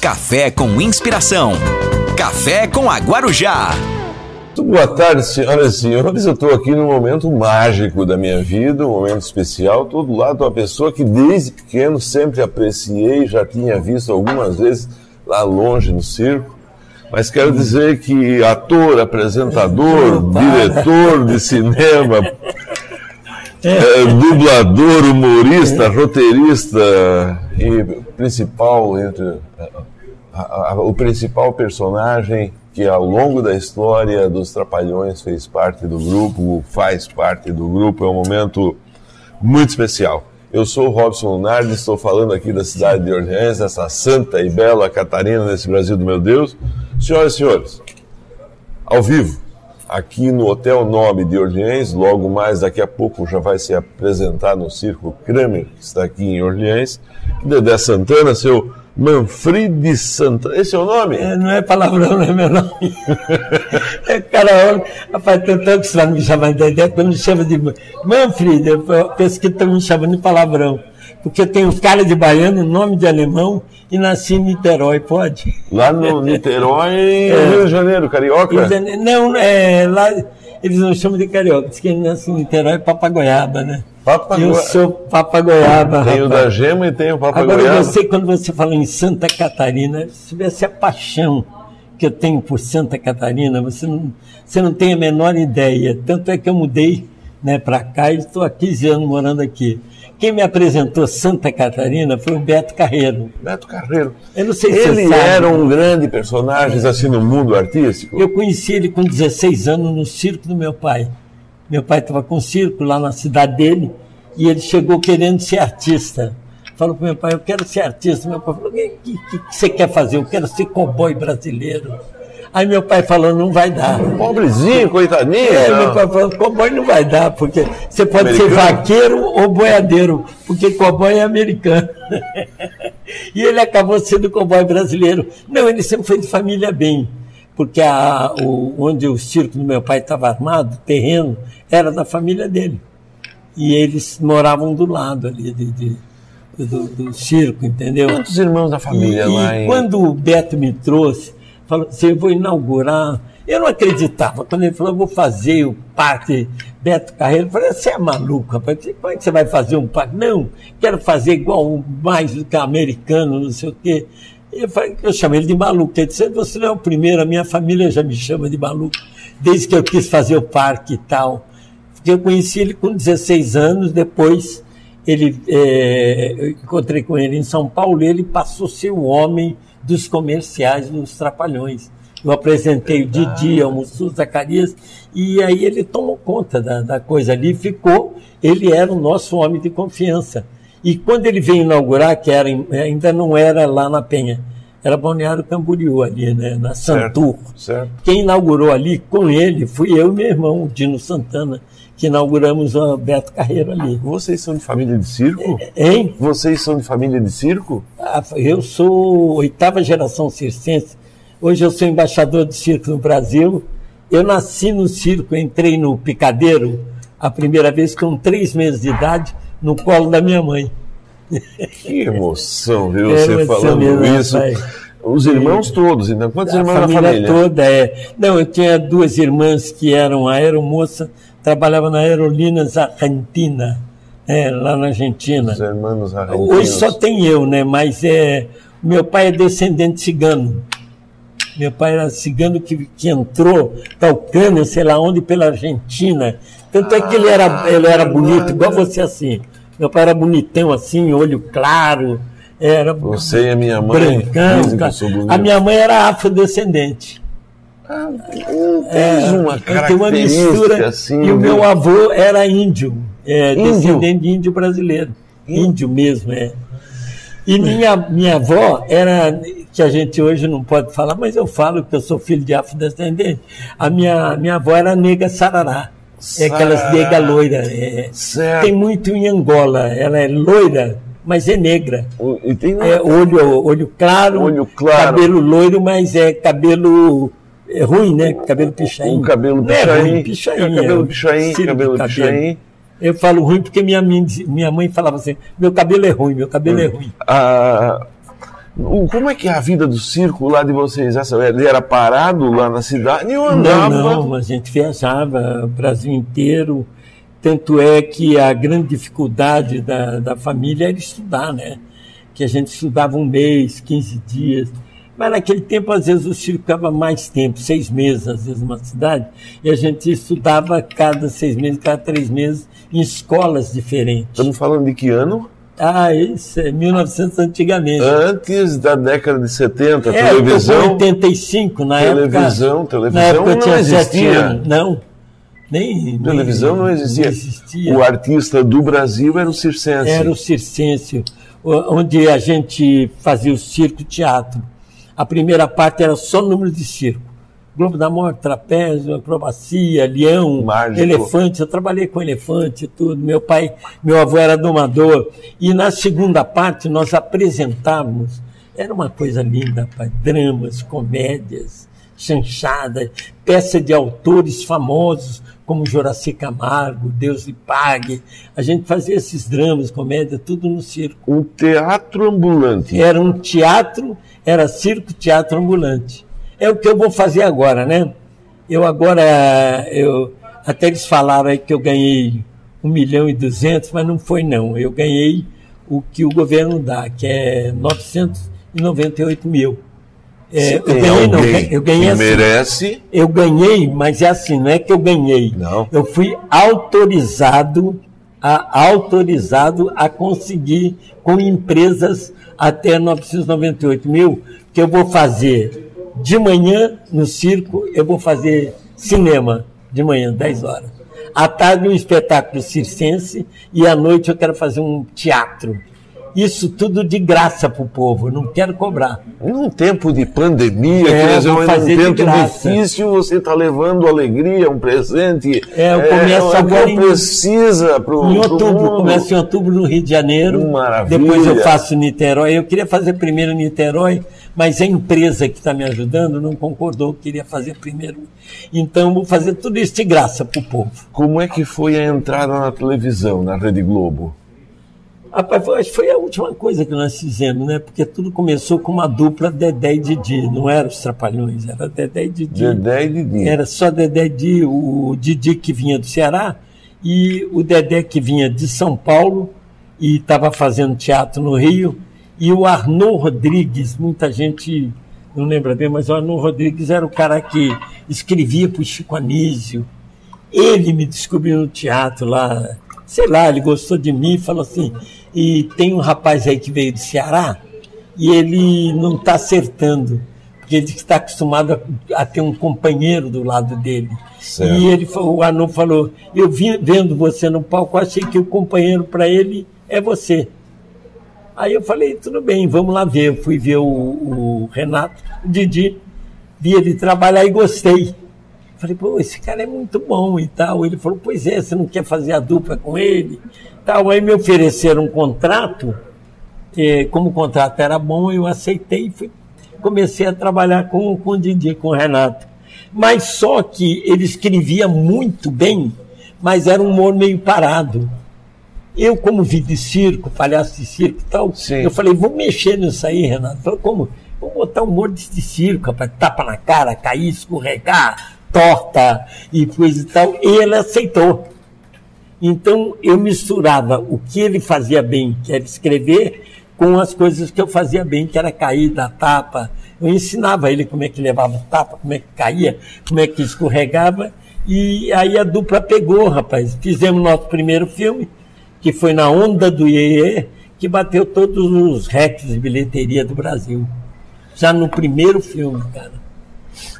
Café com inspiração. Café com a Guarujá. Muito boa tarde, senhoras e senhores. Eu estou aqui num momento mágico da minha vida, um momento especial. Estou do lado de uma pessoa que desde pequeno sempre apreciei, já tinha visto algumas vezes lá longe no circo. Mas quero dizer que ator, apresentador, diretor de cinema, é, dublador, humorista, roteirista e principal entre a, a, o principal personagem que ao longo da história dos Trapalhões fez parte do grupo, faz parte do grupo, é um momento muito especial. Eu sou o Robson Lunardi, estou falando aqui da cidade de Orleans, essa santa e bela Catarina desse Brasil do meu Deus. Senhoras e senhores, ao vivo, aqui no Hotel Nome de Orleans. Logo mais, daqui a pouco, já vai se apresentar no Circo Kramer, que está aqui em Orleans. Dedé Santana, seu Manfred Santana. Esse é o nome? É, não é palavrão, não é meu nome. é, cara, rapaz, tanto que você vai me chamar de Dedé, quando me chama de Manfred, eu penso que estão me chamando de palavrão porque eu tenho cara de baiano, nome de alemão e nasci em Niterói, pode? Lá no Niterói, é, Rio de Janeiro, carioca? Não, é, lá eles não chamam de carioca, diz que ele nasce em Niterói, papagoiaba, né? Eu sou papagoiaba. Tem o da gema e tem o papagoiaba. Agora, você, quando você fala em Santa Catarina, se tivesse a paixão que eu tenho por Santa Catarina, você não, você não tem a menor ideia. Tanto é que eu mudei né, para cá e estou há 15 anos morando aqui. Quem me apresentou Santa Catarina foi o Beto Carreiro. Beto Carreiro. Eu não sei se ele você era um grande personagem assim no mundo artístico. Eu conheci ele com 16 anos no circo do meu pai. Meu pai estava com circo lá na cidade dele e ele chegou querendo ser artista. Falou para meu pai, eu quero ser artista. Meu pai falou, o que, que, que você quer fazer? Eu quero ser cowboy brasileiro. Aí meu pai falou, não vai dar. Pobrezinho, coitadinho. É, meu pai falou, cowboy não vai dar, porque você pode americano? ser vaqueiro ou boiadeiro, porque cowboy é americano. e ele acabou sendo cowboy brasileiro. Não, ele sempre foi de família bem, porque a, o, onde o circo do meu pai estava armado, o terreno, era da família dele. E eles moravam do lado ali de, de do, do, circo, entendeu? Quantos irmãos da família e, lá? E quando o Beto me trouxe, falou assim, eu vou inaugurar. Eu não acreditava. Quando ele falou, eu vou fazer o parque Beto Carreiro, eu falei, você é maluco, rapaz. Como é que você vai fazer um parque? Não, quero fazer igual mais do que americano, não sei o quê. Eu, chamei ele de maluco. Ele disse, você não é o primeiro, a minha família já me chama de maluco, desde que eu quis fazer o parque e tal. Porque eu conheci ele com 16 anos, depois ele, é, eu encontrei com ele em São Paulo, e ele passou a ser o homem dos comerciais dos Trapalhões. Eu apresentei o Didi, o Mussu Zacarias, e aí ele tomou conta da, da coisa ali, ficou, ele era o nosso homem de confiança. E quando ele veio inaugurar, que era, ainda não era lá na Penha, era Balneário Camboriú ali, né, na Santur. Certo, certo. Quem inaugurou ali com ele fui eu e meu irmão, Dino Santana que inauguramos o Beto Carreiro ali. Vocês são de família de circo? É, hein? Vocês são de família de circo? Ah, eu sou oitava geração circense. Hoje eu sou embaixador de circo no Brasil. Eu nasci no circo, entrei no picadeiro a primeira vez com três meses de idade no colo da minha mãe. Que emoção, viu? É você falando mesmo, isso. Os irmãos todos, então quantos a irmãos família na família? toda, é. Não, eu tinha duas irmãs que eram aeromoça trabalhava na Aerolíneas Argentina, é, lá na Argentina. Os irmãos argentinos. Hoje só tem eu, né? Mas é, meu pai é descendente cigano. Meu pai era cigano que, que entrou da Ucrânia, sei lá onde, pela Argentina. Tanto é que ele era, ele era bonito, igual você assim. Meu pai era bonitão assim, olho claro. Era você e a minha mãe. Brancão. A minha mãe era afrodescendente. Ah, é, uma tem uma mistura. Assim, e o meu avô era índio, é, índio. descendente de índio brasileiro. Índio mesmo, é. E minha, minha avó era, que a gente hoje não pode falar, mas eu falo que eu sou filho de afrodescendente. A minha, minha avó era nega sarará. É aquelas nega loira. É. Tem muito em Angola. Ela é loira, mas é negra. E tem é, olho, olho claro, olho claro, cabelo loiro, mas é cabelo é ruim, né? Cabelo pichain. O cabelo pichain. É ruim, pichain. É, cabelo pichain, cabelo, cabelo pichain. Eu falo ruim porque minha, minha mãe falava assim: meu cabelo é ruim, meu cabelo hum. é ruim. Ah, Como é que é a vida do circo lá de vocês? Ele era parado lá na cidade ou andava? Não, não, a gente viajava o Brasil inteiro. Tanto é que a grande dificuldade da, da família era estudar, né? Que a gente estudava um mês, 15 dias. Mas naquele tempo, às vezes, o circo ficava mais tempo, seis meses, às vezes, numa cidade, e a gente estudava cada seis meses, cada três meses, em escolas diferentes. Estamos falando de que ano? Ah, isso é 1900 antigamente. Antes da década de 70, é, televisão. 85, na televisão, época. Televisão, na época não existia. Não. Nem, televisão nem, não, existia. não existia. O artista do Brasil era o circense. Era o circense, onde a gente fazia o circo teatro. A primeira parte era só número de circo. Globo da Morte, trapézio, acrobacia, leão, Mágico. elefante. Eu trabalhei com elefante e tudo. Meu pai, meu avô era domador. E na segunda parte nós apresentávamos, era uma coisa linda, pai, dramas, comédias, chanchadas, peça de autores famosos como Joraci Camargo, Deus lhe pague. A gente fazia esses dramas, comédia, tudo no circo. Um teatro ambulante. Era um teatro, era circo, teatro ambulante. É o que eu vou fazer agora, né? Eu agora, eu, até eles falaram aí que eu ganhei um milhão e duzentos, mas não foi não. Eu ganhei o que o governo dá, que é 998 mil. É, eu ganhei, não, eu ganhei assim, merece. Eu ganhei, mas é assim, não é que eu ganhei. Não. Eu fui autorizado a, autorizado a conseguir com empresas até 998 mil, que eu vou fazer de manhã no circo, eu vou fazer cinema de manhã, 10 horas. À tarde, um espetáculo circense e à noite eu quero fazer um teatro. Isso tudo de graça para o povo, não quero cobrar. Num tempo de pandemia, É, quer dizer, fazer de tempo difícil, você está levando alegria, um presente. É, eu começo é, agora em- precisa para o Em outubro, começa em outubro no Rio de Janeiro. Maravilha. Depois eu faço Niterói. Eu queria fazer primeiro Niterói, mas a empresa que está me ajudando não concordou, queria fazer primeiro. Então vou fazer tudo isso de graça para o povo. Como é que foi a entrada na televisão, na Rede Globo? Rapaz, foi, foi a última coisa que nós fizemos, né? Porque tudo começou com uma dupla Dedé e Didi. Não eram os Trapalhões, era Dedé e Didi. Dedé e Didi. Era só Dedé e Didi, o Didi que vinha do Ceará e o Dedé que vinha de São Paulo e estava fazendo teatro no Rio. E o Arnaud Rodrigues, muita gente não lembra bem, mas o Arnaud Rodrigues era o cara que escrevia para o Chico Anísio. Ele me descobriu no teatro lá, sei lá, ele gostou de mim e falou assim: e tem um rapaz aí que veio do Ceará e ele não está acertando, porque ele está acostumado a, a ter um companheiro do lado dele. Certo. E ele, falou- o Arnaud falou: eu vi, vendo você no palco, achei que o companheiro para ele é você. Aí eu falei, tudo bem, vamos lá ver. Eu fui ver o, o Renato, o Didi, vi ele trabalhar e gostei. Falei, pô, esse cara é muito bom e tal. Ele falou, pois é, você não quer fazer a dupla com ele? Tal. Aí me ofereceram um contrato, eh, como o contrato era bom, eu aceitei e fui, comecei a trabalhar com, com o Didi, com o Renato. Mas só que ele escrevia muito bem, mas era um humor meio parado. Eu, como vi de circo, palhaço de circo e tal, Sim. eu falei, vamos mexer nisso aí, Renato. Falei, como? Vamos botar humor de, de circo, rapaz, tapa na cara, cair, escorregar, torta e coisa e tal. E ele aceitou. Então eu misturava o que ele fazia bem, que era escrever, com as coisas que eu fazia bem, que era cair, dar tapa. Eu ensinava ele como é que levava tapa, como é que caía, como é que escorregava. E aí a dupla pegou, rapaz. Fizemos nosso primeiro filme, que foi na Onda do Iê, que bateu todos os recordes de bilheteria do Brasil. Já no primeiro filme, cara.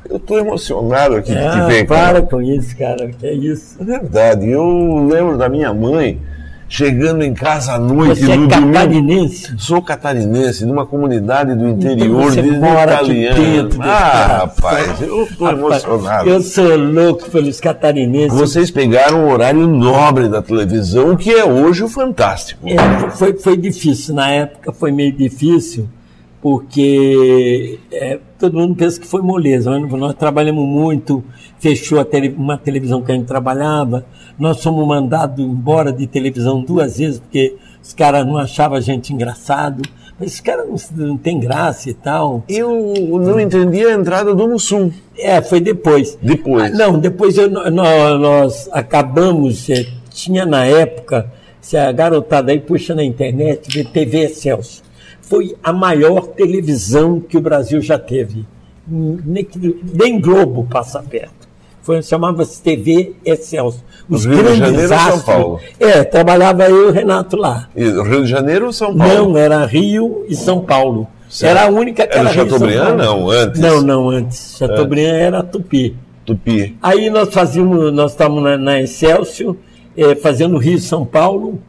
Eu estou emocionado aqui de te Ah, ver, cara. para com isso, cara. Que é isso? É verdade. Eu lembro da minha mãe chegando em casa à noite Você é no domingo. catarinense? Sou catarinense, de uma comunidade do interior você de mora italiano. dentro Ah, rapaz, eu estou emocionado. Eu sou louco pelos catarinenses. Vocês pegaram o horário nobre da televisão, que é hoje o Fantástico. É, foi, foi difícil, na época foi meio difícil, porque é, todo mundo pensa que foi moleza. mas Nós trabalhamos muito, fechou tele- uma televisão que a gente trabalhava, nós fomos mandados embora de televisão duas vezes, porque os caras não achavam a gente engraçado, esse cara não, não tem graça e tal. Eu não entendi a entrada do Mussum. É, foi depois. Depois. Ah, não, depois eu, nós, nós acabamos, é, tinha na época, se a garotada aí puxa na internet, vê TV Excelso. Foi a maior televisão que o Brasil já teve. Nem, nem Globo passa perto. Foi, chamava-se TV Excelso. Os Rio de Janeiro ou São Paulo? É, trabalhava eu e o Renato lá. E Rio de Janeiro ou São Paulo? Não, era Rio e São Paulo. Certo. Era a única que Era era, Chateaubriand, Paulo. não, antes? Não, não, antes. Chateaubriand era Tupi. Tupi. Aí nós fazíamos, nós estávamos na, na Excelsior, eh, fazendo Rio e São Paulo,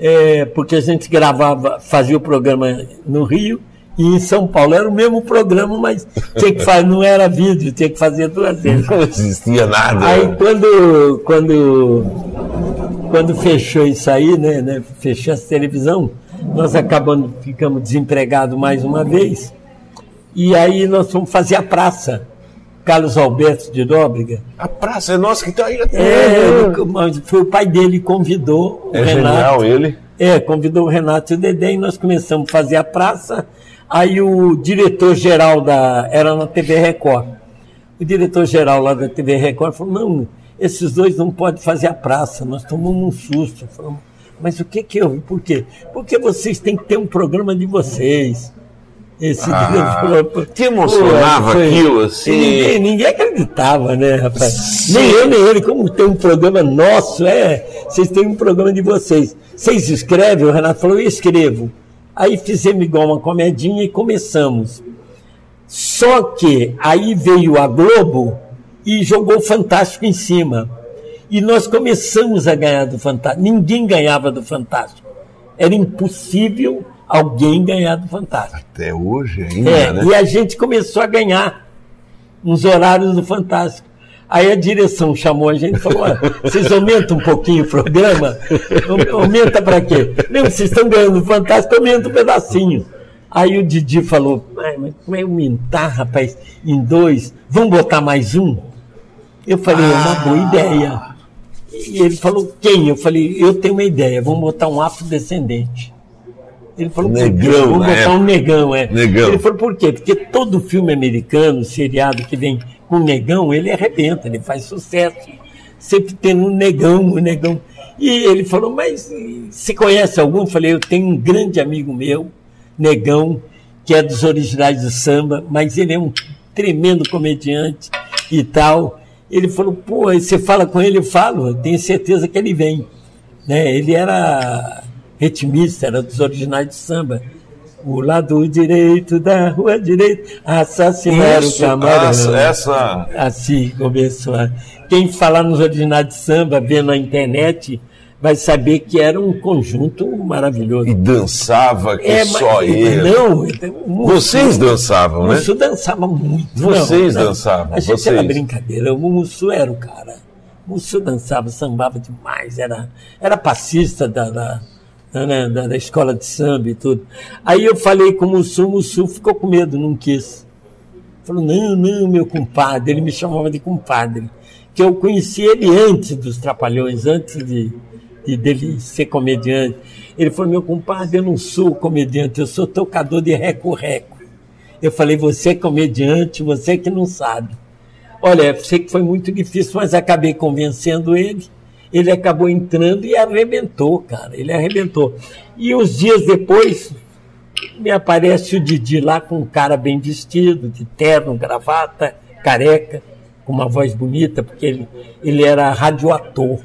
eh, porque a gente gravava, fazia o programa no Rio e em São Paulo. Era o mesmo programa, mas tinha que fazer, não era vídeo, tinha que fazer duas vezes. Não existia nada. Aí quando, quando, quando fechou isso aí, né, né, fechou essa televisão, nós acabamos, ficamos desempregados mais uma vez, e aí nós fomos fazer a praça. Carlos Alberto de Nóbrega. A praça é nossa que está aí. É, mas foi o pai dele que convidou o É Renato. genial ele. É, convidou o Renato e o Dedé e nós começamos a fazer a praça. Aí o diretor-geral da. Era na TV Record. O diretor-geral lá da TV Record falou: não, esses dois não podem fazer a praça, nós tomamos um susto. Falamos, mas o que que houve? Por quê? Porque vocês têm que ter um programa de vocês. Esse Ah, diretor. te emocionava Pô, foi- aquilo, assim? Ninguém, ninguém acreditava, né, rapaz? Nem eu, nem ele, como tem um programa nosso, é, vocês têm um programa de vocês. Vocês escrevem? O Renato falou, eu escrevo. Aí fizemos igual uma comedinha e começamos. Só que aí veio a Globo e jogou o Fantástico em cima. E nós começamos a ganhar do Fantástico. Ninguém ganhava do Fantástico. Era impossível alguém ganhar do Fantástico. Até hoje ainda, É, né? e a gente começou a ganhar uns horários do Fantástico. Aí a direção chamou a gente e falou: "Olha, vocês aumentam um pouquinho o programa? Aumenta para quê? Não, vocês estão ganhando Fantástico, aumenta um pedacinho. Aí o Didi falou: "Ai, mas como é aumentar, rapaz, em dois? Vamos botar mais um? Eu falei: é uma boa ideia. E ele falou: quem? Eu falei: eu tenho uma ideia, vamos botar um afrodescendente. Ele falou? Negão, na botar um negão, é. Negão. Ele falou, por quê? Porque todo filme americano, seriado que vem com negão, ele arrebenta, ele faz sucesso. Sempre tem um negão, um negão. E ele falou, mas você conhece algum? Eu falei, eu tenho um grande amigo meu, negão, que é dos originais do samba, mas ele é um tremendo comediante e tal. Ele falou, pô, você fala com ele? Eu falo, eu tenho certeza que ele vem. Né? Ele era ritmista, era dos originais de samba. O lado direito da rua direita, assassinaram o camarão. essa, essa- Assim começou. a- Quem falar nos originais de samba, vendo na internet, vai saber que era um conjunto maravilhoso. E dançava que É, só mas- ele. Não, o Mussu- Vocês dançavam, o né? Mussu dançava muito. Vocês dançavam, A gente vocês. era brincadeira. O Mussu era o cara. O Mussu dançava, sambava demais. Era, era passista da, da, né, da- da escola de samba e tudo. Aí eu falei com o Mussu, o Mussu ficou com medo, não quis. Falou, não, não, meu compadre. Ele me chamava de compadre. Que eu conheci ele antes dos Trapalhões, antes de, de dele ser comediante. Ele falou, meu compadre, eu não sou comediante, eu sou tocador de reco-reco. Eu falei, você é comediante, você que não sabe. Olha, sei que foi muito difícil, mas acabei convencendo ele. Ele acabou entrando e arrebentou, cara. Ele arrebentou. E uns dias depois, me aparece o Didi lá com um cara bem vestido, de terno, gravata, careca, com uma voz bonita, porque ele, ele era radioator.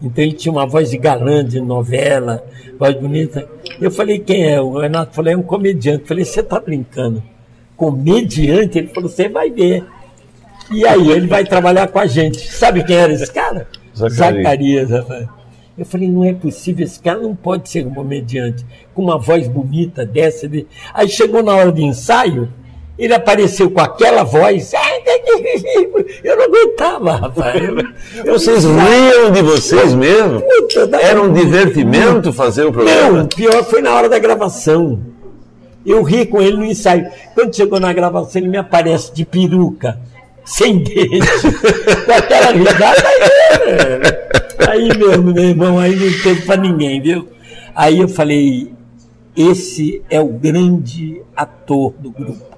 Então ele tinha uma voz de galã, de novela, voz bonita. Eu falei, quem é? O Renato falou, é um comediante. Eu falei, você está brincando? Comediante? Ele falou, você vai ver. E aí ele vai trabalhar com a gente. Sabe quem era esse cara? Zacarias. Zacarias. Eu falei, não é possível, esse cara não pode ser um comediante com uma voz bonita dessa. de- Aí chegou na hora de ensaio, ele apareceu com aquela voz. Eu não aguentava, rapaz. Eu- Vocês não- riam de vocês mesmo? Puta, Era um divertimento fazer o Não, programa? o pior foi na hora da gravação. Eu ri com ele no ensaio. Quando chegou na gravação, ele me aparece de peruca, sem dente, com aquela risada aí. Aí mesmo, meu irmão, aí não teve pra ninguém, viu? Aí eu falei, esse é o grande ator do grupo.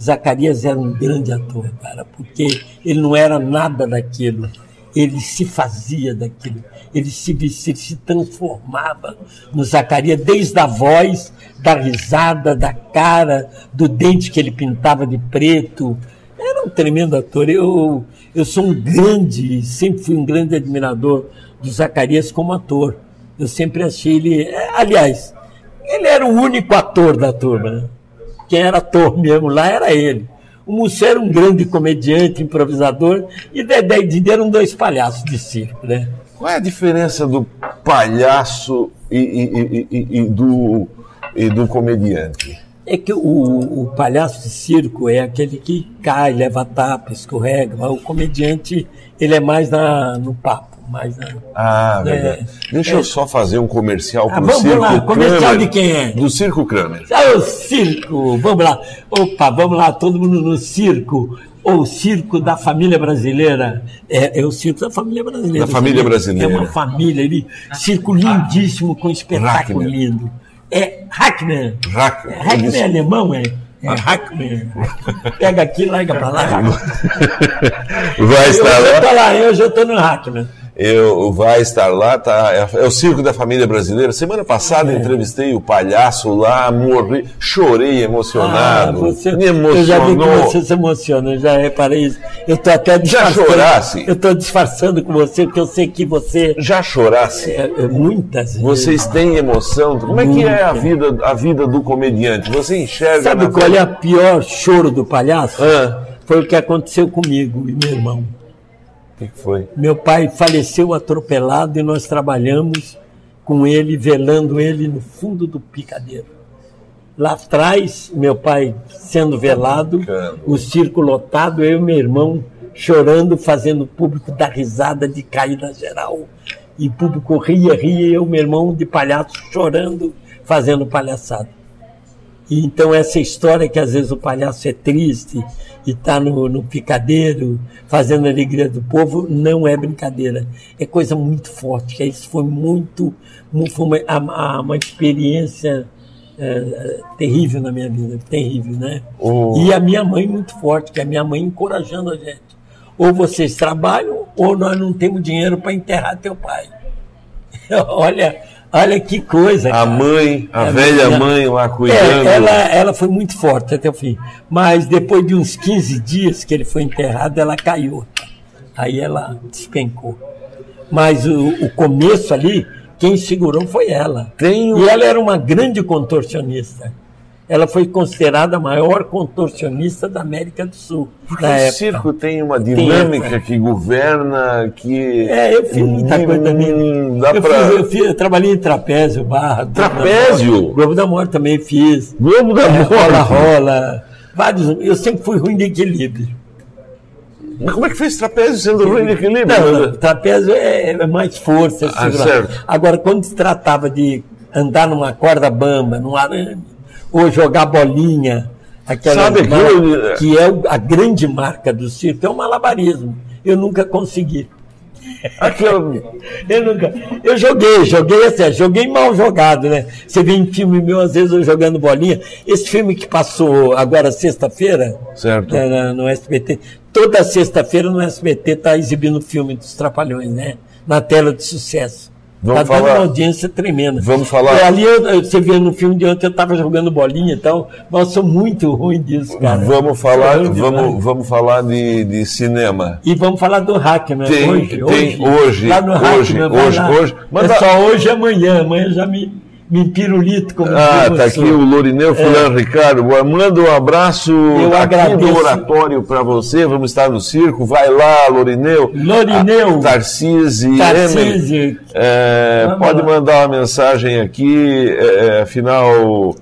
Zacarias era um grande ator, cara, porque ele não era nada daquilo, ele se fazia daquilo, ele se, se, se transformava no Zacarias, desde a voz, da risada, da cara, do dente que ele pintava de preto. Era um tremendo ator. Eu, eu sou um grande, sempre fui um grande admirador do Zacarias como ator. Eu sempre achei ele. é, Aliás, ele era o único ator da turma. né? Quem era ator mesmo lá era ele. O Mussê era um grande comediante, improvisador, e Dedé e Didi eram dois palhaços de circo, né? Qual é a diferença do palhaço e, e- e- e- do, e do comediante? É que o, o palhaço de circo é aquele que cai, leva tapa, escorrega, mas o comediante, ele é mais na, no papo, mais na... Ah, É, verdade. Deixa é. eu só fazer um comercial Ah, pro vamos Circo lá, comercial Kramer. de quem é? Do Circo Kramer. Ah, o circo! Vamos lá. Opa, vamos lá, todo mundo no circo. O circo da família brasileira. É, é o circo da família brasileira. Da família brasileira. É uma família ali. Circo lindíssimo, com espetáculo lindo. É Hackman. Hackman. É, Hackman é alemão, é? É Hackman. Pega aqui, larga pra lá. Vai estar lá, eu já tô no Hackman. Eu, vai estar lá, tá? É, é o Circo da Família Brasileira. Semana passada É. eu entrevistei o palhaço lá, morri, chorei emocionado. Ah, você, me eu já vi que emocionou. você se emociona, eu já reparei isso. Eu tô até Já disfarçando. chorasse? Eu tô disfarçando com você, porque eu sei que você. Já chorasse? É, é, muitas vezes. Vocês têm emoção? Como é que é a vida, a vida do comediante? Você enxerga Sabe qual é o pior choro do palhaço? Ah. Foi o que aconteceu comigo e meu irmão. Que foi? Meu pai faleceu atropelado e nós trabalhamos com ele, velando ele no fundo do picadeiro. Lá atrás, meu pai sendo velado, Caramba. o circo lotado, eu e meu irmão chorando, fazendo o público dar risada de caída geral. E o público ria, ria, eu e meu irmão de palhaço chorando, fazendo palhaçada. E então essa história que às vezes o palhaço é triste e está no, no picadeiro fazendo a alegria do povo, não é brincadeira. É coisa muito forte. que Isso foi muito, mu- foi uma, uma experiência é, terrível na minha vida, terrível, né? O- E a minha mãe muito forte, que é a minha mãe encorajando a gente. Ou vocês trabalham, ou nós não temos dinheiro para enterrar teu pai. olha, olha que coisa. A cara. mãe, a É, velha minha- mãe lá É, cuidando. ela, ela foi muito forte até o fim. Mas depois de uns 15 dias que ele foi enterrado, ela caiu. Aí ela despencou. Mas o, o começo ali, quem segurou foi ela. Um- E ela era uma grande contorcionista. Ela foi considerada a maior contorcionista da América do Sul. Porque o época. circo tem uma dinâmica essa. que governa, que. É, eu fiz muita coisa também. Hum, Dá eu, pra... fiz, eu, fiz- eu trabalhei em trapézio, barra. Da Trapézio? Morte. Globo da Morte também fiz. Globo da É, Morte. rola, rola. Vários. Eu sempre fui ruim de equilíbrio. Mas como é que fez trapézio sendo ruim de equilíbrio? Não, não, trapézio é, é mais força. é Ah. Agora, quando se tratava de andar numa corda bamba, num arame, ou jogar bolinha, aquela Sabe aquilo- que é a grande marca do circo, é o malabarismo. Eu nunca consegui. Aquele... Eu nunca. Eu joguei, joguei assim, joguei mal jogado, né? Você vê em filme meu, às vezes, eu jogando bolinha. Esse filme que passou agora sexta-feira, Certo. né, no SBT, toda sexta-feira no SBT está exibindo o filme dos Trapalhões, né? Na tela de sucesso. Vamos Está dando falar- uma audiência tremenda. Vamos falar- E ali, eu- você vê no filme de ontem, eu estava jogando bolinha e tal, mas sou muito ruim disso, cara. Vamos falar, demais. vamos, vamos falar de, de cinema. E vamos falar do Hackman Tem- hoje, tem hoje. hoje, hoje, hoje, hoje. É só hoje e amanhã. Amanhã já me, me pirulito como Ah, tá você. aqui o Lorineu Fulano Ricardo. Boa, Manda um abraço Eu aqui agradeço. do oratório para você. Vamos estar no circo. Vai lá, Lorineu. Lorineu. A, Tarcísio. Tarcísio. É, pode lá. mandar uma mensagem aqui. é, é, afinal,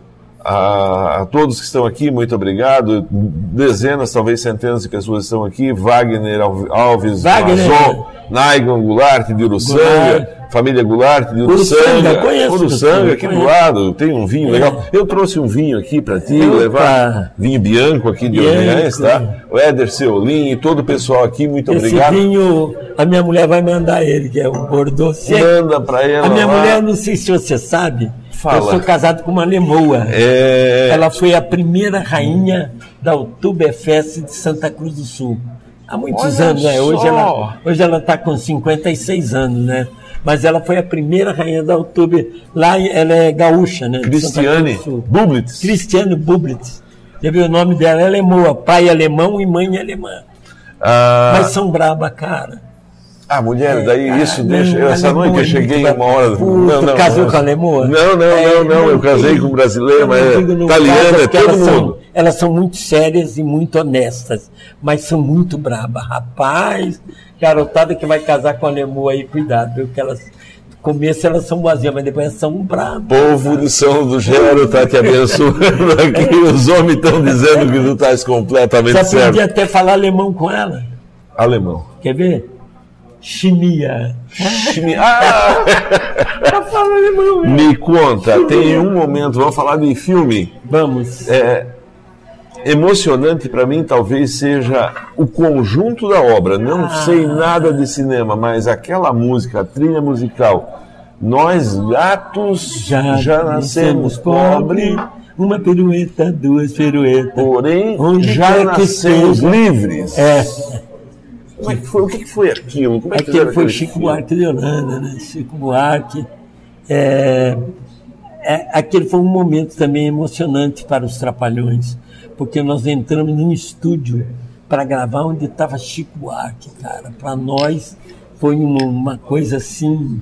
a, a todos que estão aqui, muito obrigado. Dezenas, talvez centenas de pessoas estão aqui. Wagner Alves, Alves Wagner. Mazon, Naigon Goulart de Uruçanga. Família Goulart de Uruçanga, Uruçanga. conheço Uruçanga, Uruçanga, aqui do lado. Tem um vinho É. legal. Eu trouxe um vinho aqui para ti, Opa. levar vinho Bianco aqui de. Orleans, tá? O Éder Seolim e todo o pessoal aqui, muito Esse obrigado. vinho, a minha mulher vai mandar ele, que é o Bordeaux Seco. Manda para ela A minha lá. mulher, não sei se você sabe, Fala. Eu sou casado com uma lemoa. É... Ela foi a primeira rainha da Oktoberfest de Santa Cruz do Sul. Há muitos Olha anos, né? Hoje ela hoje ela está com 56 anos, né? Mas ela foi a primeira rainha da Oktober. Lá ela é gaúcha, né? Cristiane. Bublitz. Cristiane Bublitz. Já viu o nome dela? Ela é moa, pai alemão e mãe alemã. Ah, Mas são braba, cara. Ah, mulher, daí Ah, isso não, deixa. ela Essa é noite eu cheguei muito uma hora. Puta, casou com a lemoa? Não, não, É, não, não. Eu casei com brasileira, eu mas não é italiana, é porque todo elas mundo. São, elas são muito sérias e muito honestas, mas são muito brabas. Rapaz, garotada que vai casar com a lemoa aí, cuidado, viu? Que elas, no começo elas são boazinhas, mas depois elas são brabas. povo de São do Gero tá te abençoando aqui. Os homens estão dizendo que tu estás completamente Já aprendi certo. até falar alemão com ela. Alemão. Quer ver? Chimia. Ah, Ela fala alemão, meu. me conta, tem um momento, vamos falar de filme. Vamos. É, emocionante para mim talvez seja o conjunto da obra. Não Ah. sei nada de cinema, mas aquela música, a trilha musical. Nós gatos já, nascemos pobres, Uma pirueta, duas piruetas. porém Onde já nascemos livres. É, Como é que foi? O que foi aquilo? Como é que foi Chico? Buarque de Holanda, né? Chico Buarque. É, é, aquele foi um momento também emocionante para os Trapalhões, porque nós entramos num estúdio para gravar onde estava Chico Buarque, cara. Para nós foi uma, uma coisa assim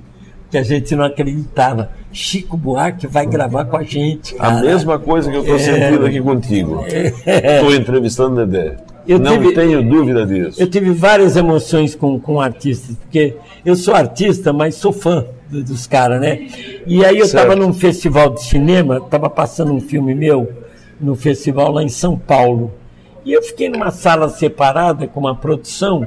que a gente não acreditava. Chico Buarque vai gravar com a gente, A cara. mesma coisa que eu estou É. sentindo aqui contigo. Estou entrevistando o Dedé. Eu não tive- tenho dúvida disso. Eu tive várias emoções com, com artistas, porque eu sou artista, mas sou fã do- dos caras, né? E aí eu estava num festival de cinema, estava passando um filme meu no festival lá em São Paulo. E eu fiquei numa sala separada com uma produção,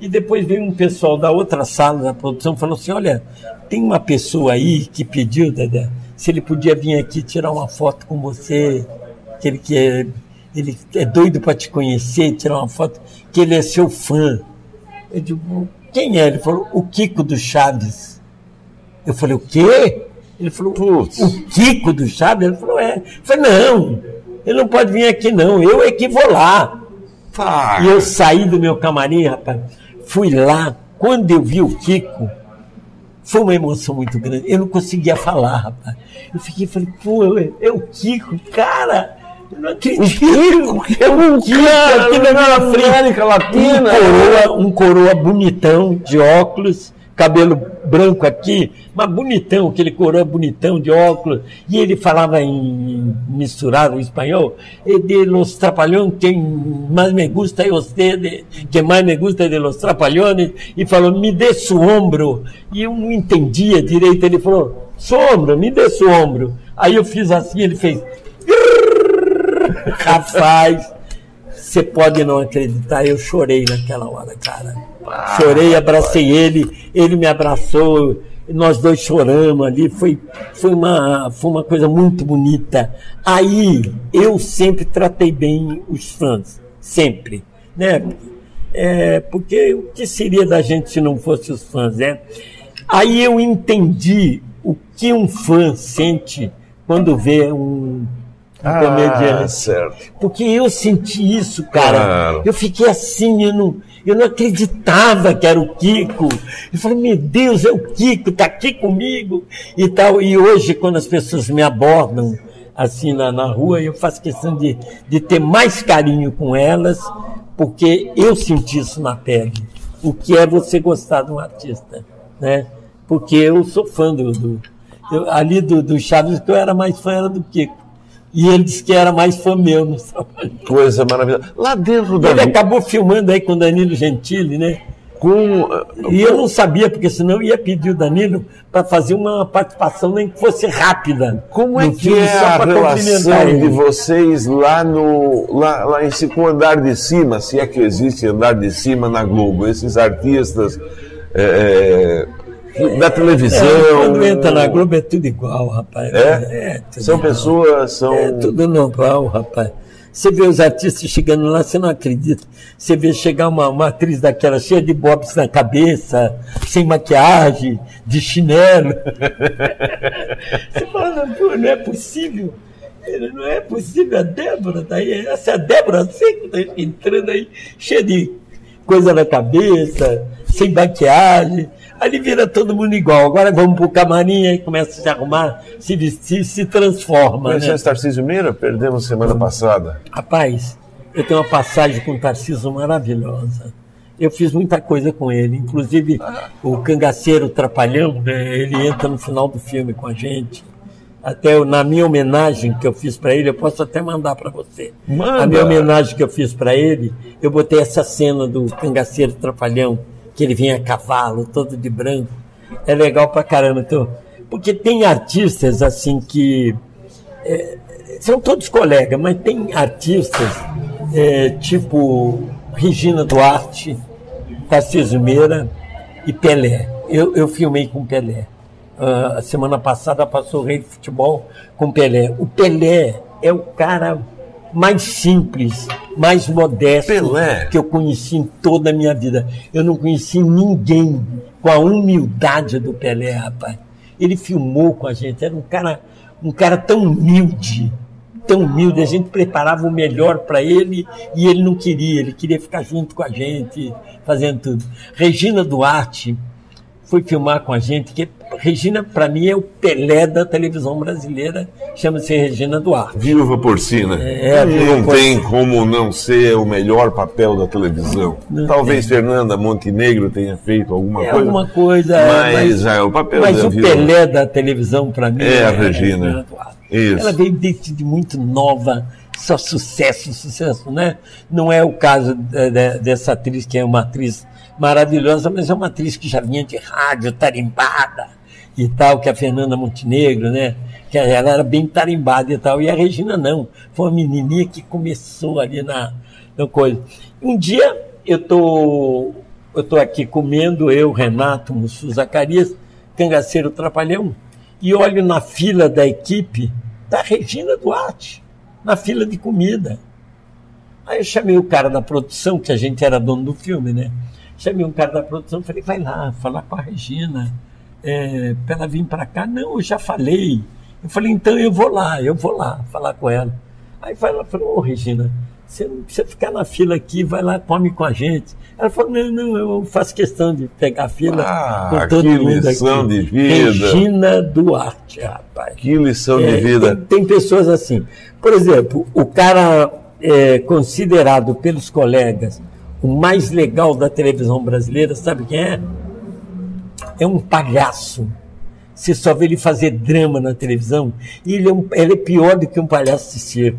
e depois veio um pessoal da outra sala da produção e falou assim: Olha, tem uma pessoa aí que pediu, Dedé, se ele podia vir aqui tirar uma foto com você, que ele quer. Ele é doido para te conhecer, tirar uma foto, que ele é seu fã. Eu digo, quem é? Ele falou, o Kiko do Chaves. Eu falei, o quê? Ele falou, Putz. o Kiko do Chaves? Ele falou, é. Eu falei, não, ele não pode vir aqui não, eu é que vou lá. Tá. E eu saí do meu camarim, rapaz, fui lá, quando eu vi o Kiko, foi uma emoção muito grande. Eu não conseguia falar, rapaz. Eu fiquei, falei, pô, é, o Kiko, cara, não acredito. É o Kiko, cara, aqui na minha na frente. América Latina. Um coroa, um coroa bonitão, de óculos, cabelo branco aqui, mas bonitão, aquele coroa bonitão de óculos. E ele falava em misturado em espanhol, e de los trapalhões, quem mais me gusta é você, de, que mais me gusta é de los trapalhões, e falou, me dê su ombro. E eu não entendia direito, ele falou, su ombro, me dê su ombro. Aí eu fiz assim, ele fez. Rapaz, você pode não acreditar, eu chorei naquela hora, cara. Chorei, abracei ele, ele me abraçou, nós dois choramos ali, foi, foi, uma, foi uma coisa muito bonita. Aí eu sempre tratei bem os fãs, sempre, né? É, porque o que seria da gente se não fosse os fãs, né? Aí eu entendi o que um fã sente quando vê um, um Ah, comediante. certo. Porque eu senti isso, cara. Claro. Eu fiquei assim, eu não, eu não acreditava que era o Kiko. Eu falei, meu Deus, é o Kiko, tá aqui comigo e tal. E hoje, quando as pessoas me abordam assim na, na rua, eu faço questão de, de ter mais carinho com elas, porque eu senti isso na pele. O que é você gostar de um artista, né? Porque eu sou fã do, do eu- ali do, do Chaves, que eu era mais fã era do Kiko. E ele disse que era mais fã meu nos trabalhos. Coisa maravilhosa. Lá dentro da. Ele acabou filmando aí com o Danilo Gentili, né? Com, E eu não sabia, porque senão eu ia pedir o Danilo para fazer uma participação, nem que fosse rápida. Como é no que é a relação de vocês lá no lá, lá em com o andar de cima, se é que existe andar de cima na Globo, esses artistas é, é, da televisão. É, quando entra na Globo é tudo igual, rapaz. É? tudo São igual. pessoas, são. É tudo normal, rapaz. Você vê os artistas chegando lá, você não acredita. Você vê chegar uma, uma atriz daquela cheia de bobs na cabeça, sem maquiagem, de chinelo. você fala, pô, não é possível. Não é possível, a Débora tá aí. Essa é a Débora Seco tá entrando aí, cheia de coisa na cabeça, sem maquiagem. Ali vira todo mundo igual. Agora vamos pro camarim e começa a se arrumar, se vestir, se transforma. Conheceu né? Tarcísio Meira? Perdemos semana passada. Rapaz, eu tenho uma passagem com o Tarcísio maravilhosa. Eu fiz muita coisa com ele, inclusive o cangaceiro Trapalhão, né, ele entra no final do filme com a gente. Até na minha homenagem que eu fiz para ele, eu posso até mandar para você. Manda! A minha homenagem que eu fiz para ele, eu botei essa cena do cangaceiro Trapalhão, que ele vinha a cavalo, todo de branco. É legal pra caramba. Então, porque tem artistas assim que são todos colegas, mas tem artistas é, tipo Regina Duarte, Tarcísio Meira e Pelé. Eu, eu filmei com Pelé. Ah, a semana passada passou o Rei do Futebol com Pelé. O Pelé é o cara mais simples, mais modesto Pelé? que eu conheci em toda a minha vida. Eu não conheci ninguém com a humildade do Pelé, rapaz. Ele filmou com a gente, era um cara, um cara tão humilde, tão humilde. A gente preparava o melhor para ele e ele não queria, ele queria ficar junto com a gente, fazendo tudo. Regina Duarte foi filmar com a gente, que Regina, para mim, é o Pelé da televisão brasileira, chama-se Regina Duarte. Viúva porcina. É, a viúva não tem como não ser o melhor papel da televisão. Não Talvez Fernanda Montenegro tenha feito alguma É coisa. alguma coisa. Mas, é, o papel mas da o viúva- Pelé da televisão, para mim, É a Regina. Duarte. Isso. Ela veio desde de muito nova, só sucesso, sucesso, né? Não é o caso de- de- dessa atriz, que é uma atriz maravilhosa, mas é uma atriz que já vinha de rádio, tarimbada e tal, que é a Fernanda Montenegro, né? Que ela era bem tarimbada e tal. E a Regina não. Foi uma menininha que começou ali na, na coisa. Um dia eu tô, eu tô aqui comendo, eu, Renato, Mussu, Zacarias, cangaceiro trapalhão, e olho na fila da equipe da Regina Duarte, na fila de comida. Aí eu chamei o cara da produção, que a gente era dono do filme, né? Chamei um cara da produção, falei, vai lá, falar com a Regina, é, para ela vir para cá. Não, eu já falei. Eu falei, então eu vou lá, eu vou lá falar com ela. Aí vai lá, falou, ô Regina, você não precisa ficar na fila aqui, vai lá, come com a gente. Ela falou, não, não, eu faço questão de pegar a fila Ah, com todo que mundo lição aqui. de vida. Regina Duarte, rapaz. Que lição É, de vida. Tem, tem pessoas assim. Por exemplo, o cara é considerado pelos colegas o mais legal da televisão brasileira, sabe quem é? É um palhaço. Você só vê ele fazer drama na televisão e ele é, um- ele é pior do que um palhaço de circo.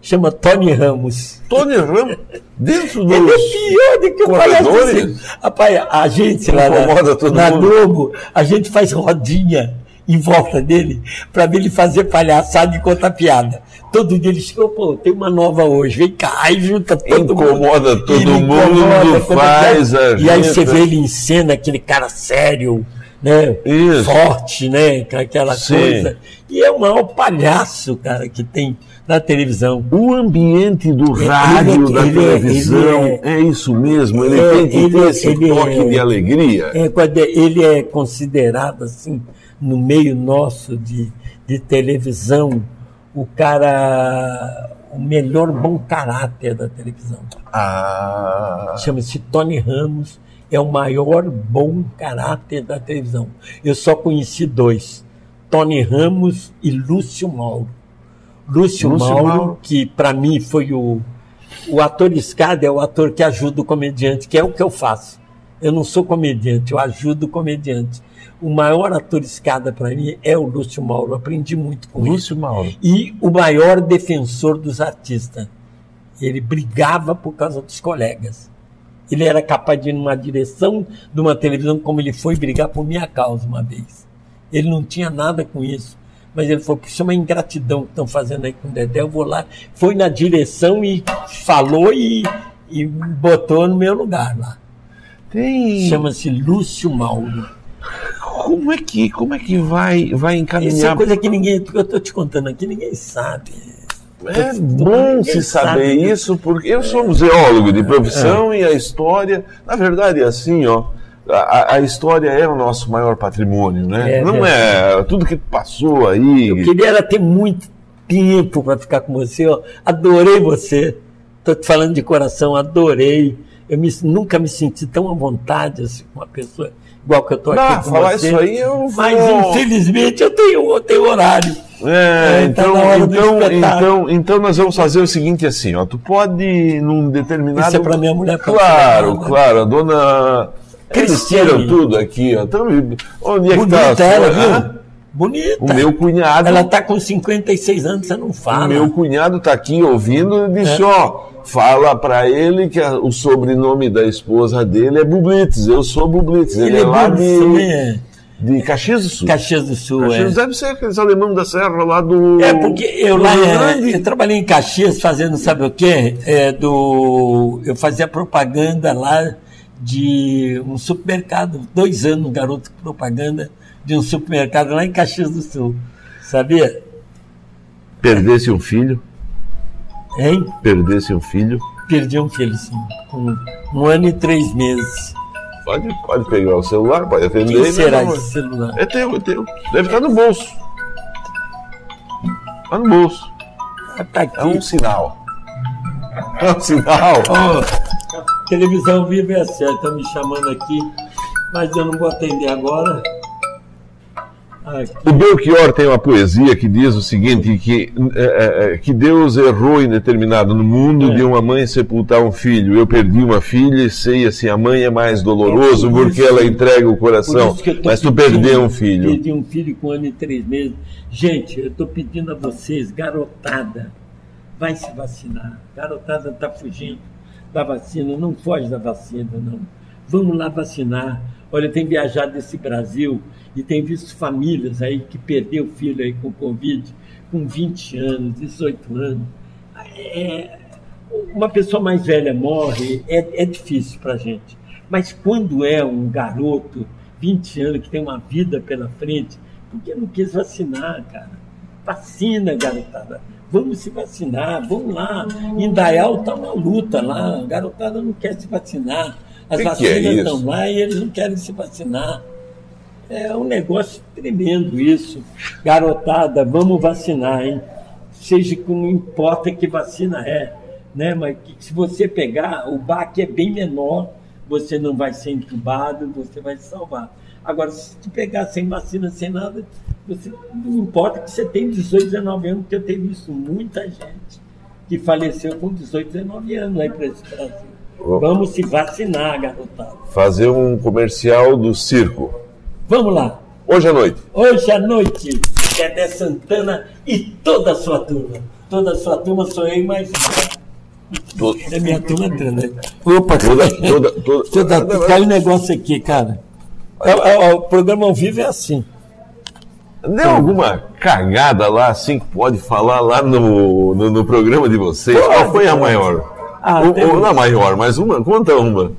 Chama Tony Ramos. Tony Ramos, dentro dos... Ele é pior do que o palhaço. Rapaz, a gente lá na, na. Globo, a gente faz rodinha em volta dele para ver ele fazer palhaçada e contar piada. Todo dia ele chega, pô, tem uma nova hoje, vem cá, aí junta todo mundo. Incomoda todo Ele mundo, faz é é? E aí você vê ele em cena, aquele cara sério, né? Isso. Forte, né? Com aquela Sim. coisa. E é o maior palhaço, cara, que tem na televisão. O ambiente do Ele é- rádio, da ele é- televisão, ele é, isso mesmo, ele É, tem que ele ter é- esse ele toque é- de alegria. É, ele é considerado assim, no meio nosso de, de televisão, o cara, o melhor bom caráter da televisão. Ah, Chama-se Tony Ramos, é o maior bom caráter da televisão. Eu só conheci dois, Tony Ramos e Lúcio Mauro. Lúcio, Lúcio Mauro, Mauro. que para mim foi o, o ator escada, é o ator que ajuda o comediante, que é o que eu faço. Eu não sou comediante, eu ajudo o comediante. O maior ator escada para mim é o Lúcio Mauro. Aprendi muito com ele Lúcio Mauro. e o maior defensor dos artistas. Ele brigava por causa dos colegas. Ele era capaz de ir numa direção de uma televisão como ele foi brigar por minha causa uma vez. Ele não tinha nada com isso. Mas ele falou, isso é uma ingratidão que estão fazendo aí com o Dedé, eu vou lá. Foi na direção e falou e, e botou no meu lugar lá. Tem. Chama-se Lúcio Mauro. Como é que, como é que vai, vai Isso é encaminhar? coisa que ninguém, eu estou te contando aqui, ninguém sabe. É bom se saber isso, porque eu sou museólogo de profissão e a história, na verdade, é assim, ó. A, a história é o nosso maior patrimônio, né? É Não é tudo que passou aí. Eu queria era ter muito tempo para ficar com você. Ó. Adorei você. Estou te falando de coração, adorei. Eu me- nunca me senti tão à vontade assim, com uma pessoa igual que eu estou aqui Ah, com falar você. isso aí eu vou- Mas infelizmente eu tenho, eu tenho horário. É, É, tá então, então, então, então nós vamos fazer o seguinte assim, ó, tu pode num determinado Isso é pra minha mulher, Claro, né? claro, a dona eles Cristiane. tiram tudo aqui, ó. Então, onde é que Bonita tá a sua- ela, viu? Bonita. O meu cunhado, Ela está com 56 anos, você não fala. o meu cunhado tá aqui ouvindo e É. disse, ó, fala pra ele que a- o sobrenome da esposa dele é Bublitz, eu sou Bublitz, ele, Ele é é lá de, também. de Caxias do Sul. Caxias do Sul, Caxias é. deve ser aqueles alemão da serra lá do... É porque eu lá é, eu trabalhei em Caxias fazendo sabe o quê? É, do, eu fazia propaganda lá de um supermercado, dois anos, garoto propaganda de um supermercado lá em Caxias do Sul. Sabia? Perdesse um filho, Hein? perdesse um filho, Perdi um filho, sim, com um ano e três meses. pode, pode pegar o celular, pode atender. Quem e será não- esse celular? É teu, é teu. Deve estar no bolso. Está no bolso. Ah, Tá aqui. É um sinal. É um sinal. Ó, televisão viva é certo, estão me chamando aqui, mas eu não vou atender agora. O Belchior tem uma poesia que diz o seguinte: que, é, é, que Deus errou em determinado no mundo É. de uma mãe sepultar um filho. Eu perdi uma filha e sei assim, a mãe é mais doloroso É por porque isso- ela entrega o coração. eu Mas tu perdeu um filho. Perdi um filho com um ano e três meses. Gente, eu estou pedindo a vocês, garotada, vai se vacinar. Garotada está fugindo da vacina, não foge da vacina, não. Vamos lá vacinar. Olha, tem viajado desse Brasil e tem visto famílias aí que perdeu filho aí com Covid, com 20 anos, 18 anos. É, uma pessoa mais velha morre, é, é difícil para a gente. Mas quando é um garoto, 20 anos, que tem uma vida pela frente, por que não quis vacinar, cara? Vacina, garotada. Vamos se vacinar, vamos lá. Indaial está uma luta lá, a garotada não quer se vacinar. As Que que é vacinas estão lá e eles não querem se vacinar. É um negócio tremendo isso. Garotada, vamos vacinar, hein? Seja que não importa que vacina é, né? Mas que se você pegar, o baque é bem menor, você não vai ser entubado, você vai se salvar. Agora, se tu pegar sem vacina, sem nada, você, não importa que você tem 18, 19 anos, porque eu tenho visto muita gente que faleceu com 18, 19 anos aí para esse Brasil. Vamos se vacinar, garotada. Fazer um comercial do circo. Vamos lá. Hoje à noite. Hoje à noite, Dedé Santana e toda a sua turma. Toda a sua turma sou eu e mais um. To- É minha turma entrando. Opa, Toda, toda, toda, toda, caiu um negócio aqui, cara. É, é, o programa ao vivo é assim. Deu alguma cagada lá, assim, que pode falar lá no, no, no programa de vocês? Qual foi a maior? Ah, ou, teve- ou não a maior, mas uma, conta uma.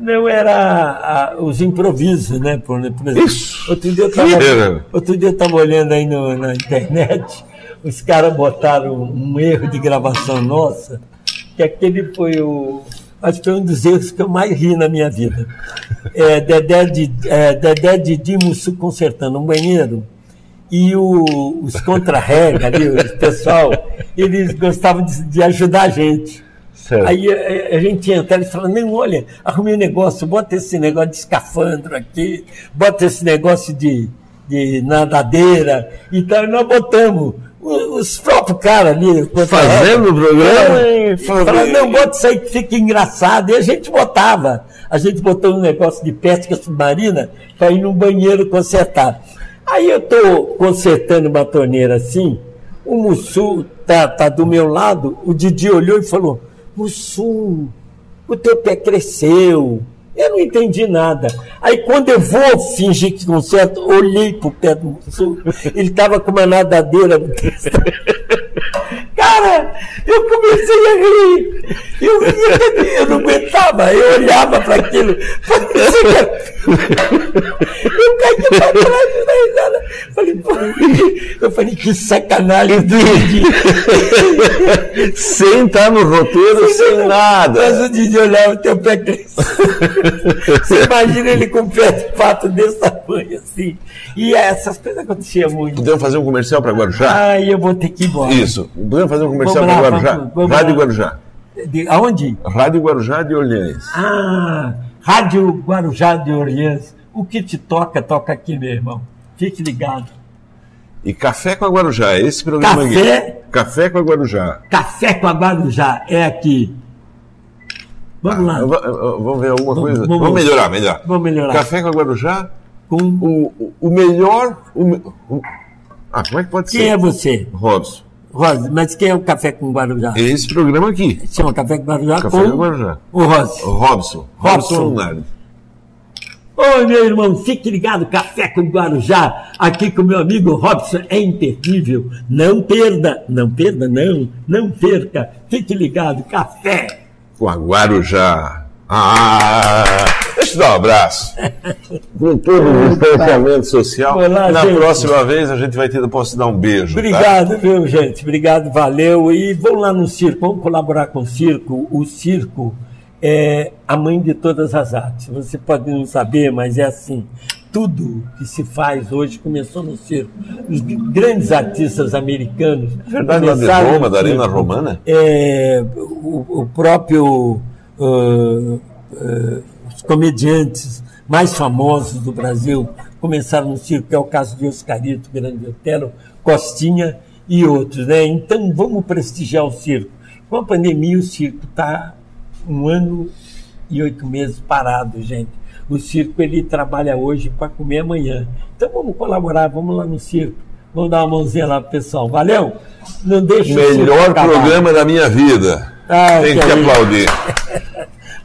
Não era a- os improvisos, né? Por, por exemplo, Isso. Outro dia eu estava outro dia eu tava olhando aí no- na internet, os caras botaram um erro de gravação nossa, que aquele foi o. Acho que foi um dos erros que eu mais ri na minha vida. É, Dedé, de, é, Dedé de Dimusso consertando um banheiro. E o- os contra-rega ali, o pessoal, eles gostavam de, de ajudar a gente. Certo. Aí a, a gente entra e fala, não, olha, arrumei um negócio, bota esse negócio de escafandro aqui, bota esse negócio de, de nadadeira e tal, e nós botamos. Os próprios caras ali. Fazendo o programa? É, fala, não, bota isso aí que fica engraçado. E a gente botava. A gente botou um negócio de pesca submarina para ir num banheiro consertar. Aí eu estou consertando uma torneira assim, o Mussu tá, tá do meu lado, o Didi olhou e falou, Mussu, o teu pé cresceu. Eu não entendi nada. Aí quando eu vou fingir que conserto, olhei pro pé do Mussu, ele estava com uma nadadeira. Cara, eu comecei a rir. Eu, ria, eu não aguentava, eu olhava para aquilo. parecia que- Eu caí para trás da risada. Falei, pô, Eu falei, que sacanagem. sem estar no roteiro, sem nada. Mas o Didi olhava o teu pé crescer. Você imagina ele com o pé de pato desse tamanho assim. E essas coisas aconteciam muito. Podemos fazer um comercial para Guarujá? Ah, eu vou ter que ir embora. Isso. Podemos fazer um comercial para Guarujá? Vamos, vamos Rádio lá. Guarujá. De, aonde? Rádio Guarujá de Orleans. Ah, Rádio Guarujá de Orleans. O que te toca, toca aqui, meu irmão. Fique ligado. E Café com a Guarujá, esse programa Café, aqui. Café com a Guarujá. Café com a Guarujá, é aqui. Vamos ah, lá. Vamos ver alguma vamos, coisa? Vamos, vamos, melhorar, melhor. Vamos melhorar. Café com a Guarujá, com o, o melhor. O, o, ah, como é que pode quem ser? Quem é você? Robson. Rosa, mas quem é o Café com Guarujá? Esse programa aqui. Chama Café com Guarujá Café com... com Guarujá. O Robson. O Robson. Robson Lunardi. Oi, meu irmão, fique ligado, Café com Guarujá, aqui com meu amigo Robson, é imperdível. Não perda, não perda, não, não perca. Fique ligado, Café. Com a Guarujá. Ah, deixa eu dar um abraço. Com todo o distanciamento social. Olá, Na gente. próxima vez a gente vai ter, posso dar um beijo. Tá? Obrigado, tá? viu, gente? Obrigado, valeu. E vamos lá no circo, vamos colaborar com o circo. O circo é a mãe de todas as artes. Você pode não saber, mas é assim. Tudo que se faz hoje começou no circo. Os grandes artistas americanos. É verdade, lá de Roma, da Arena Romana? É, o, o próprio. Uh, uh, os comediantes mais famosos do Brasil começaram no circo, que é o caso de Oscarito, Grande Otelo, Costinha e outros. Né? Então vamos prestigiar o circo. Com a pandemia, o circo está um ano e oito meses parado, gente. O circo ele trabalha hoje para comer amanhã. Então vamos colaborar, vamos lá no circo. Vamos dar uma mãozinha lá pro pessoal. Valeu? Não deixa Melhor programa da minha vida. Ah, Tem que, que aplaudir.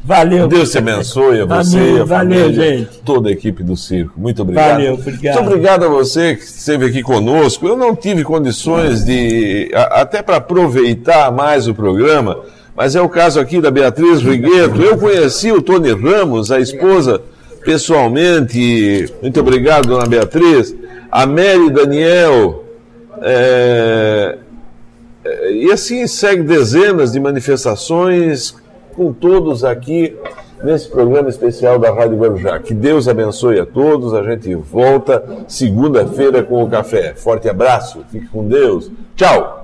Valeu. Deus te abençoe a você e a Valeu, família, gente. toda a equipe do circo. Muito obrigado. Valeu, obrigado. Muito obrigado a você que esteve aqui conosco. Eu não tive condições de, até para aproveitar mais o programa, mas é o caso aqui da Beatriz Rigueto. Eu conheci o Tony Ramos, a esposa, pessoalmente. Muito obrigado, dona Beatriz. A Mary Daniel. É... E assim segue dezenas de manifestações com todos aqui nesse programa especial da Rádio Guarujá. Que Deus abençoe a todos. A gente volta segunda-feira com o café. Forte abraço, fique com Deus. Tchau!